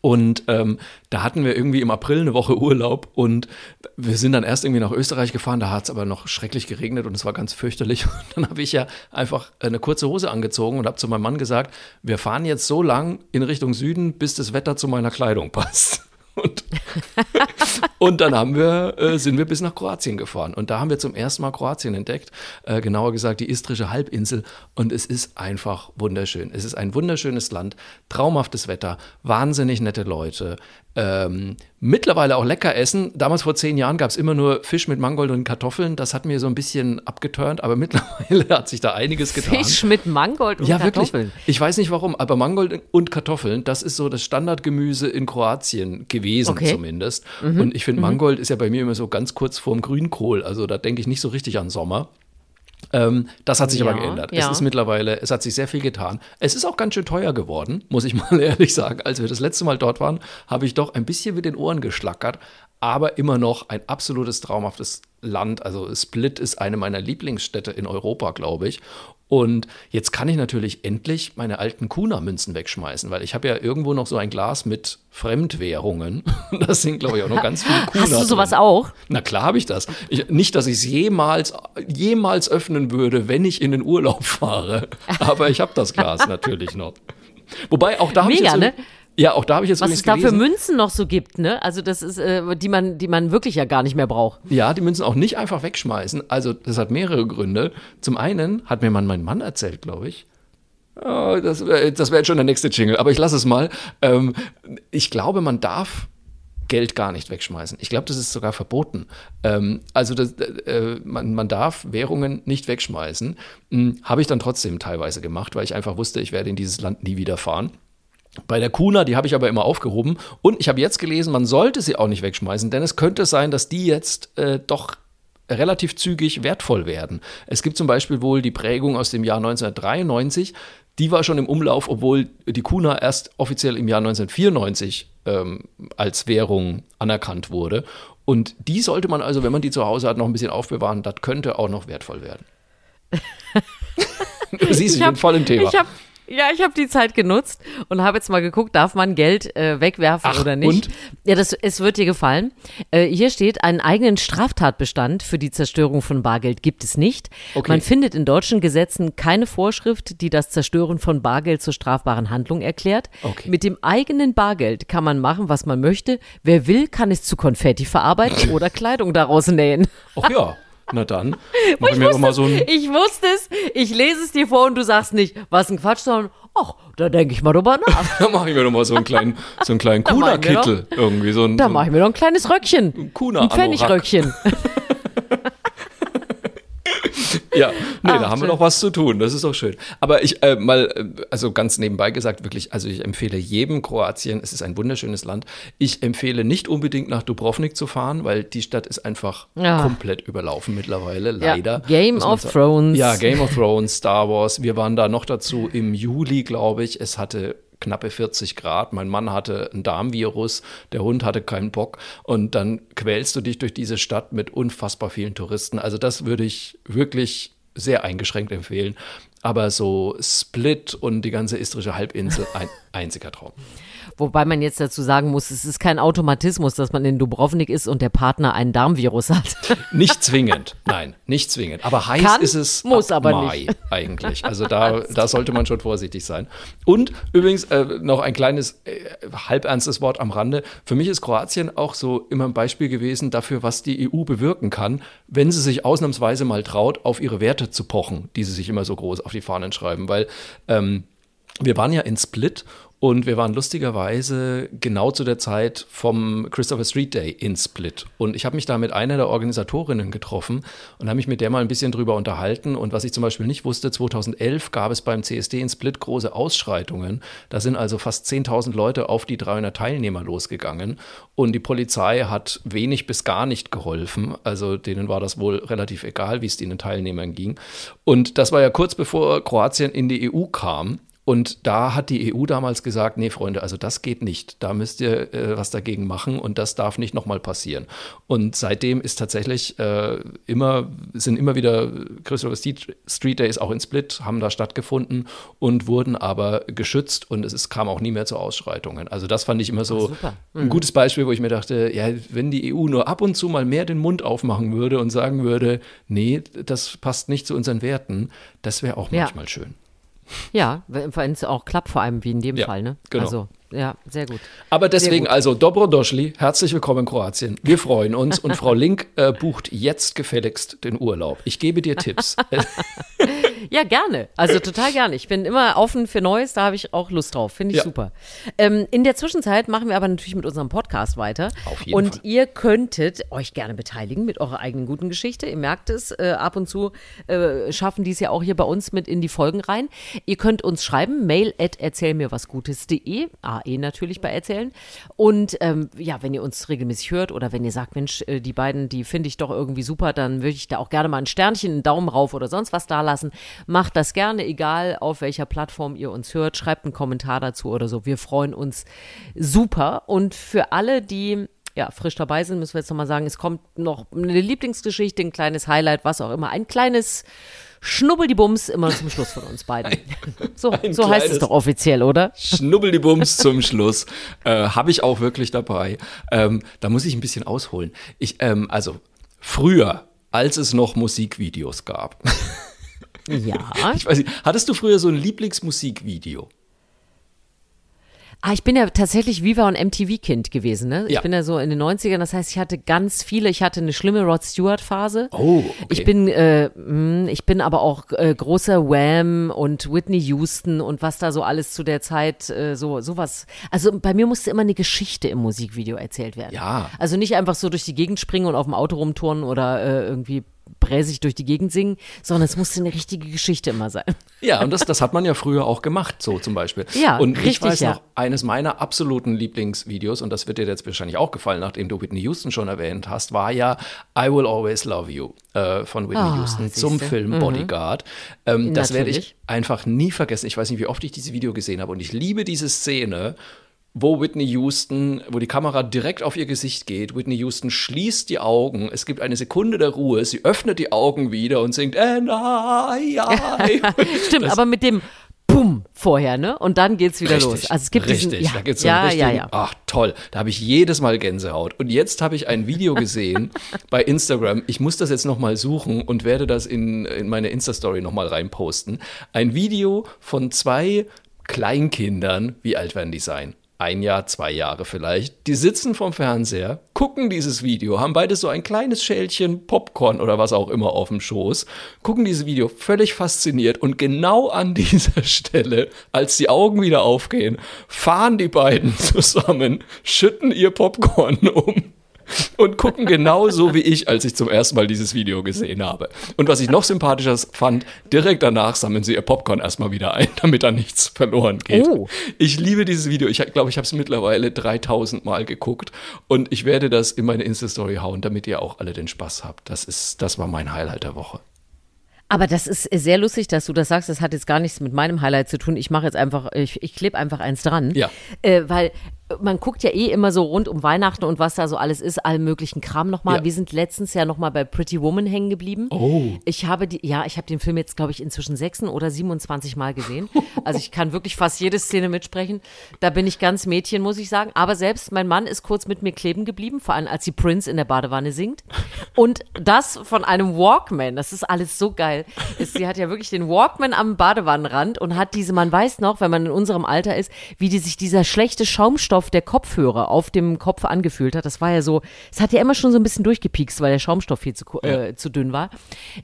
Und ähm, da hatten wir irgendwie im April eine Woche Urlaub und wir sind dann erst irgendwie nach Österreich gefahren, da hat es aber noch schrecklich geregnet und es war ganz fürchterlich. <laughs> Und dann habe ich ja einfach eine kurze Hose angezogen und habe zu meinem Mann gesagt, wir fahren jetzt so lang in Richtung Süden, bis das Wetter zu meiner Kleidung passt. Und, <laughs> und dann haben wir, äh, sind wir bis nach Kroatien gefahren. Und da haben wir zum ersten Mal Kroatien entdeckt. Äh, genauer gesagt die istrische Halbinsel. Und es ist einfach wunderschön. Es ist ein wunderschönes Land, traumhaftes Wetter, wahnsinnig nette Leute. Ähm, mittlerweile auch lecker essen. Damals vor zehn Jahren gab es immer nur Fisch mit Mangold und Kartoffeln. Das hat mir so ein bisschen abgeturnt, aber <laughs> mittlerweile hat sich da einiges getan. Fisch mit Mangold und Ja, Kartoffeln. wirklich. Ich weiß nicht warum, aber Mangold und Kartoffeln, das ist so das Standardgemüse in Kroatien gewesen Okay. zumindest. Und ich finde, Mangold ist ja bei mir immer so ganz kurz vorm Grünkohl. Also da denke ich nicht so richtig an Sommer. Ähm, das hat sich aber Ja, geändert. ja. Es ist mittlerweile, es hat sich sehr viel getan. Es ist auch ganz schön teuer geworden, muss ich <laughs> mal ehrlich sagen. Als wir das letzte Mal dort waren, habe ich doch ein bisschen mit den Ohren geschlackert, aber immer noch ein absolutes traumhaftes Land. Also Split ist eine meiner Lieblingsstädte in Europa, glaube ich. Und jetzt kann ich natürlich endlich meine alten Kuna-Münzen wegschmeißen, weil ich habe ja irgendwo noch so ein Glas mit Fremdwährungen. <laughs> Das sind, glaube ich, auch noch ganz viele Kuna. Hast du sowas drin. auch? Na klar habe ich das. Ich, nicht, dass ich es jemals, jemals öffnen würde, wenn ich in den Urlaub fahre. <laughs> Aber ich habe das Glas natürlich noch. Wobei auch da habe ich Mega, jetzt, ne? Ja, auch da habe ich jetzt Was es da für. Münzen noch so gibt, ne? Also das ist, äh, die man, die man wirklich ja gar nicht mehr braucht. Ja, die Münzen auch nicht einfach wegschmeißen. Also das hat mehrere Gründe. Zum einen hat mir mal mein Mann erzählt, glaube ich. Oh, das wäre das wär jetzt schon der nächste Jingle, aber ich lasse es mal. Ähm, ich glaube, man darf Geld gar nicht wegschmeißen. Ich glaube, das ist sogar verboten. Ähm, also das, äh, man, man darf Währungen nicht wegschmeißen. Hm, Habe ich dann trotzdem teilweise gemacht, weil ich einfach wusste, ich werde in dieses Land nie wieder fahren. Bei der Kuna, die habe ich aber immer aufgehoben. Und ich habe jetzt gelesen, man sollte sie auch nicht wegschmeißen, denn es könnte sein, dass die jetzt äh, doch relativ zügig wertvoll werden. Es gibt zum Beispiel wohl die Prägung aus dem Jahr 1993. Die war schon im Umlauf, obwohl die Kuna erst offiziell im Jahr 1994 ähm, als Währung anerkannt wurde. Und die sollte man also, wenn man die zu Hause hat, noch ein bisschen aufbewahren. Das könnte auch noch wertvoll werden. <laughs> du siehst, ich, bin hab- voll im Thema. Ich hab, ja, ich habe die Zeit genutzt und habe jetzt mal geguckt, darf man Geld äh, wegwerfen Ach, oder nicht? und? Ja, das, es wird dir gefallen. Äh, hier steht, einen eigenen Straftatbestand für die Zerstörung von Bargeld gibt es nicht. Okay. Man findet in deutschen Gesetzen keine Vorschrift, die das Zerstören von Bargeld zur strafbaren Handlung erklärt. Okay. Mit dem eigenen Bargeld kann man machen, was man möchte. Wer will, kann es zu Konfetti verarbeiten oder Kleidung daraus nähen. Ach ja, <laughs> na dann. <laughs> Mach ich mir doch mal so ein. Ich wusste es, ich lese es dir vor und du sagst nicht, was ein Quatsch, sondern, ach, da denke ich mal drüber nach. <laughs> Da mache ich mir doch mal so einen kleinen, so einen kleinen <laughs> Kuna-Kittel. Irgendwie so ein, Da so mache ich mir doch ein kleines Röckchen. Kuna Ein Pfennigröckchen. Ja, nee, Ach, da haben wir noch was zu tun. Das ist doch schön. Aber ich äh, mal, äh, also ganz nebenbei gesagt, wirklich, also ich empfehle jedem Kroatien. Es ist ein wunderschönes Land. Ich empfehle nicht unbedingt nach Dubrovnik zu fahren, weil die Stadt ist einfach Ja. komplett überlaufen mittlerweile, Ja, leider. Game muss man of sagen. Thrones. Ja, Game of Thrones, Star Wars. Wir waren da noch dazu im Juli, glaube ich. Es hatte knappe 40 Grad. Mein Mann hatte ein Darmvirus, der Hund hatte keinen Bock. Und dann quälst du dich durch diese Stadt mit unfassbar vielen Touristen. Also das würde ich wirklich sehr eingeschränkt empfehlen. Aber so Split und die ganze istrische Halbinsel ein <laughs> einziger Traum. Wobei man jetzt dazu sagen muss, es ist kein Automatismus, dass man in Dubrovnik ist und der Partner einen Darmvirus hat. <laughs> Nicht zwingend, nein, nicht zwingend. Aber heiß Kann, ist es muss ab aber Mai nicht. <laughs> eigentlich. Also da, da sollte man schon vorsichtig sein. Und übrigens äh, noch ein kleines äh, halbernstes Wort am Rande. Für mich ist Kroatien auch so immer ein Beispiel gewesen dafür, was die EU bewirken kann, wenn sie sich ausnahmsweise mal traut, auf ihre Werte zu pochen, die sie sich immer so groß auf die Fahnen schreiben. Weil ähm, wir waren ja in Split und wir waren lustigerweise genau zu der Zeit vom Christopher Street Day in Split. Und ich habe mich da mit einer der Organisatorinnen getroffen und habe mich mit der mal ein bisschen drüber unterhalten. Und was ich zum Beispiel nicht wusste, 2011 gab es beim CSD in Split große Ausschreitungen. Da sind also fast 10.000 Leute auf die 300 Teilnehmer losgegangen. Und die Polizei hat wenig bis gar nicht geholfen. Also denen war das wohl relativ egal, wie es den Teilnehmern ging. Und das war ja kurz bevor Kroatien in die EU kam. Und da hat die EU damals gesagt, nee, Freunde, also das geht nicht. Da müsst ihr äh, was dagegen machen und das darf nicht nochmal passieren. Und seitdem ist tatsächlich äh, immer, sind immer wieder Christopher Street Days auch in Split, haben da stattgefunden und wurden aber geschützt und es ist, kam auch nie mehr zu Ausschreitungen. Also das fand ich immer so super. ein gutes Beispiel, wo ich mir dachte, ja, wenn die EU nur ab und zu mal mehr den Mund aufmachen würde und sagen würde, nee, das passt nicht zu unseren Werten, das wäre auch Ja. manchmal schön. Ja, wenn es auch klappt, vor allem wie in dem Ja, Fall, ne? genau. Also, ja, sehr gut. Aber deswegen gut. also, Dobrodošli, herzlich willkommen in Kroatien. Wir freuen uns und Frau Link äh, bucht jetzt gefälligst den Urlaub. Ich gebe dir Tipps. <laughs> Ja, gerne. Also total <laughs> gerne. Ich bin immer offen für Neues, da habe ich auch Lust drauf. Finde ich Ja. super. Ähm, in der Zwischenzeit machen wir aber natürlich mit unserem Podcast weiter. Auf jeden und Fall. ihr könntet euch gerne beteiligen mit eurer eigenen guten Geschichte. Ihr merkt es, äh, ab und zu äh, schaffen die es ja auch hier bei uns mit in die Folgen rein. Ihr könnt uns schreiben, mail at erzählmirwasgutes.de, AE natürlich bei erzählen. Und ähm, ja, wenn ihr uns regelmäßig hört oder wenn ihr sagt, Mensch, äh, die beiden, die finde ich doch irgendwie super, dann würde ich da auch gerne mal ein Sternchen, einen Daumen rauf oder sonst was da lassen. Macht das gerne, egal auf welcher Plattform ihr uns hört. Schreibt einen Kommentar dazu oder so. Wir freuen uns super. Und für alle, die ja, frisch dabei sind, müssen wir jetzt nochmal sagen, es kommt noch eine Lieblingsgeschichte, ein kleines Highlight, was auch immer, ein kleines Schnubbeldiebums immer zum Schluss von uns beiden. so so heißt es doch offiziell, oder? Schnubbeldiebums zum Schluss. Äh, Habe ich auch wirklich dabei. Ähm, da muss ich ein bisschen ausholen. Ich, ähm, also früher, als es noch Musikvideos gab. Ja. <laughs> Ich weiß nicht, hattest du früher so ein Lieblingsmusikvideo? Ah, ich bin ja tatsächlich Viva und MTV-Kind gewesen, ne? Ich Ja. bin ja so in den 90ern, das heißt, ich hatte ganz viele, ich hatte eine schlimme Rod Stewart-Phase. Oh, okay. Ich bin, äh, mh, ich bin aber auch äh, großer Wham und Whitney Houston und was da so alles zu der Zeit äh, so sowas. Also bei mir musste immer eine Geschichte im Musikvideo erzählt werden. Ja. Also nicht einfach so durch die Gegend springen und auf dem Auto rumturnen oder äh, irgendwie bräsig durch die Gegend singen, sondern es musste eine richtige Geschichte immer sein. Ja, und das, das hat man ja früher auch gemacht, so zum Beispiel. Ja, und ich richtig, weiß ja. noch, eines meiner absoluten Lieblingsvideos, und das wird dir jetzt wahrscheinlich auch gefallen, nachdem du Whitney Houston schon erwähnt hast, war ja I Will Always Love You äh, von Whitney Ah, Houston zum siehste. Film Bodyguard. Ähm, das werde ich einfach nie vergessen. Ich weiß nicht, wie oft ich dieses Video gesehen habe. Und ich liebe diese Szene, wo Whitney Houston, wo die Kamera direkt auf ihr Gesicht geht. Whitney Houston schließt die Augen. Es gibt eine Sekunde der Ruhe. Sie öffnet die Augen wieder und singt And I, I. <laughs> Stimmt, aber mit dem Bumm vorher, ne? Und dann geht's wieder Richtig, los. Also es gibt richtig. diesen, ja, da gibt's so ja, einen ja, richtigen, ja. Ach toll, da habe ich jedes Mal Gänsehaut. Und jetzt habe ich ein Video gesehen <laughs> bei Instagram. Ich muss das jetzt noch mal suchen und werde das in, in meine Insta-Story noch mal reinposten. Ein Video von zwei Kleinkindern. Wie alt werden die sein? Ein Jahr, zwei Jahre vielleicht. Die sitzen vorm Fernseher, gucken dieses Video, haben beide so ein kleines Schälchen Popcorn oder was auch immer auf dem Schoß, gucken dieses Video völlig fasziniert und genau an <laughs> dieser Stelle, als die Augen wieder aufgehen, fahren die beiden <laughs> zusammen, schütten ihr Popcorn um und gucken genauso wie ich, als ich zum ersten Mal dieses Video gesehen habe. Und was ich noch sympathischer fand, direkt danach sammeln sie ihr Popcorn erstmal wieder ein, <laughs> damit da nichts verloren geht. Oh. Ich liebe dieses Video. Ich glaube, ich habe es mittlerweile 3000 Mal geguckt und ich werde das in meine Insta-Story hauen, damit ihr auch alle den Spaß habt. Das ist, das war mein Highlight der Woche. Aber das ist sehr lustig, dass du das sagst. Das hat jetzt gar nichts mit meinem Highlight zu tun. Ich mache jetzt einfach, ich, ich klebe einfach eins dran. Ja. Äh, weil man guckt ja eh immer so rund um Weihnachten und was da so alles ist, allen möglichen Kram nochmal. Ja. Wir sind letztens ja nochmal bei Pretty Woman hängen geblieben. Oh. Ich habe die, ja, ich habe den Film jetzt, glaube ich, inzwischen 6 oder 27 Mal gesehen. <laughs> Also ich kann wirklich fast jede Szene mitsprechen. Da bin ich ganz Mädchen, muss ich sagen. Aber selbst mein Mann ist kurz mit mir kleben geblieben, vor allem als die Prince in der Badewanne singt. Und das von einem Walkman. Das ist alles so geil. Sie hat ja wirklich den Walkman am Badewannenrand und hat diese, man weiß noch, wenn man in unserem Alter ist, wie die sich dieser schlechte Schaumstoff der Kopfhörer auf dem Kopf angefühlt hat. Das war ja so, es hat ja immer schon so ein bisschen durchgepiekst, weil der Schaumstoff viel zu, äh, zu dünn war.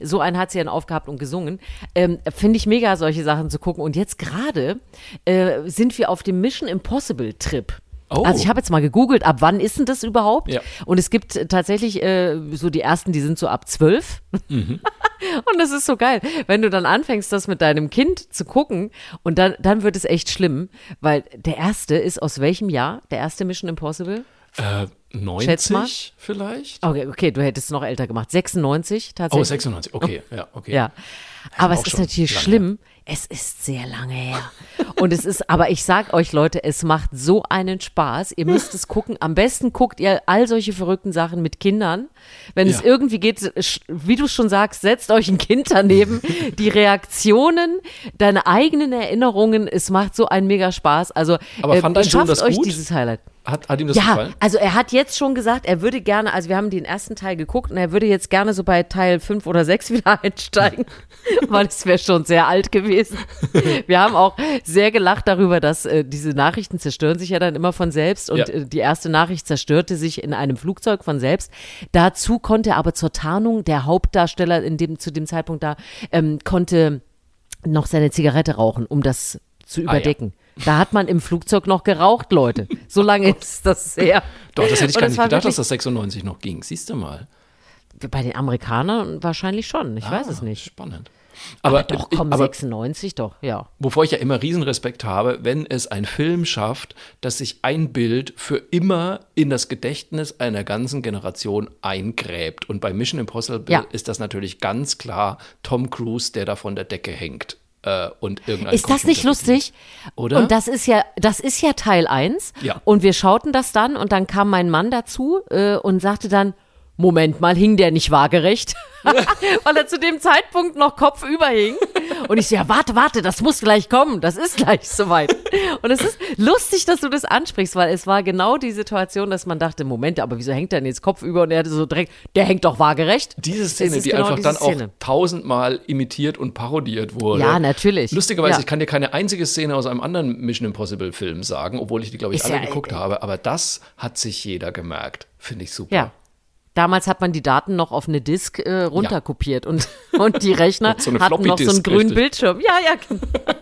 So einen hat sie dann aufgehabt und gesungen. Ähm, Finde ich mega, solche Sachen zu gucken. Und jetzt gerade äh, sind wir auf dem Mission Impossible Trip. Oh. Also ich habe jetzt mal gegoogelt, ab wann ist denn das überhaupt? Ja. Und es gibt äh, tatsächlich äh, so die ersten, die sind so ab zwölf. Mhm. <laughs> und das ist so geil, wenn du dann anfängst, das mit deinem Kind zu gucken und dann, dann wird es echt schlimm, weil der erste ist aus welchem Jahr? Der erste Mission Impossible? Äh, Schätz mal. 90 vielleicht? Okay, okay, du hättest es noch älter gemacht. 96 Oh, tatsächlich. 96. Okay, ja, okay. Ja. Aber es ist natürlich lange schlimm. Es ist sehr lange her. Und es ist, aber ich sag euch Leute, es macht so einen Spaß. Ihr müsst es gucken. Am besten guckt ihr all solche verrückten Sachen mit Kindern. Wenn es Ja. irgendwie geht, wie du schon sagst, setzt euch ein Kind daneben. Die Reaktionen, deine eigenen Erinnerungen, es macht so einen mega Spaß. Also, Aber fand dein Sohn schafft das euch gut? dieses Highlight. Hat, hat ihm das Ja, gefallen? also er hat jetzt schon gesagt, er würde gerne, also wir haben den ersten Teil geguckt und er würde jetzt gerne so bei Teil 5 oder 6 <laughs> wieder einsteigen, weil es wäre schon sehr alt gewesen. <laughs> Wir haben auch sehr gelacht darüber, dass äh, diese Nachrichten zerstören sich ja dann immer von selbst und Ja. äh, die erste Nachricht zerstörte sich in einem Flugzeug von selbst. Dazu konnte aber zur Tarnung der Hauptdarsteller in dem, zu dem Zeitpunkt da, ähm, konnte noch seine Zigarette rauchen, um das zu Ah, ja. überdecken. Da hat man im Flugzeug noch geraucht, Leute. So lange <laughs> ist das her. Doch, das hätte ich gar nicht gedacht, dass das 96 noch ging. Siehst du mal. Bei den Amerikanern wahrscheinlich schon. Ich weiß es Ah, nicht. Spannend. Aber, Doch, ich- komm, aber 96 doch, ja. wovor ich ja immer Riesenrespekt habe, wenn es ein Film schafft, dass sich ein Bild für immer in das Gedächtnis einer ganzen Generation eingräbt. Und bei Mission Impossible Ja. ist das natürlich ganz klar Tom Cruise, der da von der Decke hängt. Äh, und irgendein Ist das nicht lustig? Oder? Und das ist ja, das ist ja Teil 1. Ja. Und wir schauten das dann und dann kam mein Mann dazu äh, und sagte dann, Moment mal, hing der nicht waagerecht? <laughs> Weil er zu dem Zeitpunkt noch kopfüber hing. Und ich so, ja, warte, warte, das muss gleich kommen. Das ist gleich soweit. Und es ist lustig, dass du das ansprichst, weil es war genau die Situation, dass man dachte, Moment, aber wieso hängt der denn jetzt kopfüber? Und er hatte so direkt, der hängt doch waagerecht. Diese Es Szene, die genau einfach dann auch Szene. tausendmal imitiert und parodiert wurde. Ja, natürlich. Lustigerweise, Ja. ich kann dir keine einzige Szene aus einem anderen Mission Impossible Film sagen, obwohl ich die, glaube ich, Ist alle ja, geguckt äh, habe. Aber das hat sich jeder gemerkt. Finde ich super. Ja. Damals hat man die Daten noch auf eine Disk äh, runterkopiert und, <laughs> und die Rechner So hatten noch so einen grünen richtig. Bildschirm. Ja, ja.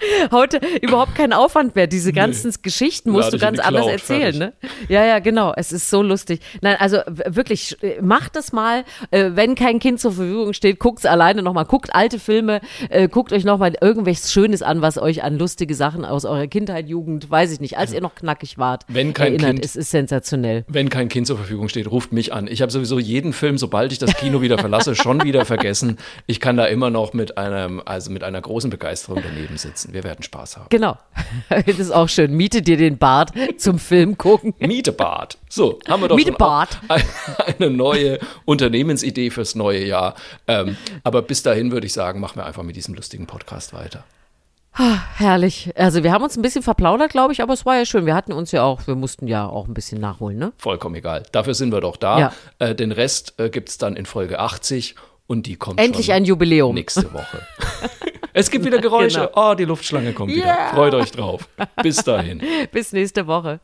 <laughs> Heute überhaupt kein Aufwand mehr. Diese ganzen Geschichten musst Lade du ganz anders erzählen, fertig. ne? Ja, ja, genau. Es ist so lustig. Nein, also wirklich, äh, macht das mal. Äh, wenn kein Kind zur Verfügung steht, guckt's alleine nochmal. Guckt alte Filme, äh, guckt euch nochmal irgendwelches Schönes an, was euch an lustige Sachen aus eurer Kindheit, Jugend, weiß ich nicht, als ihr noch knackig wart, Wenn kein erinnert. Kind- Es ist sensationell. Wenn kein Kind zur Verfügung steht, ruft mich an. Ich habe sowieso jeden Film, sobald ich das Kino wieder verlasse, schon wieder vergessen. Ich kann da immer noch mit einem, also mit einer großen Begeisterung daneben sitzen. Wir werden Spaß haben. Genau. <laughs> Das ist auch schön. Miete dir den Bart zum Film gucken. <laughs> Mietebad. So, haben wir doch schon Mietebad. auch <laughs> eine neue Unternehmensidee fürs neue Jahr. Ähm, aber bis dahin würde ich sagen, machen wir einfach mit diesem lustigen Podcast weiter. Herrlich. Also wir haben uns ein bisschen verplaudert, glaube ich, aber es war ja schön. Wir hatten uns ja auch, wir mussten ja auch ein bisschen nachholen, ne? Vollkommen egal. Dafür sind wir doch da. Ja. Äh, den Rest äh, gibt es dann in Folge 80 und die kommt Endlich ein Jubiläum. nächste Woche. es gibt wieder Geräusche. Oh, die Luftschlange kommt wieder. Freut euch drauf. Bis dahin. <laughs> Bis nächste Woche.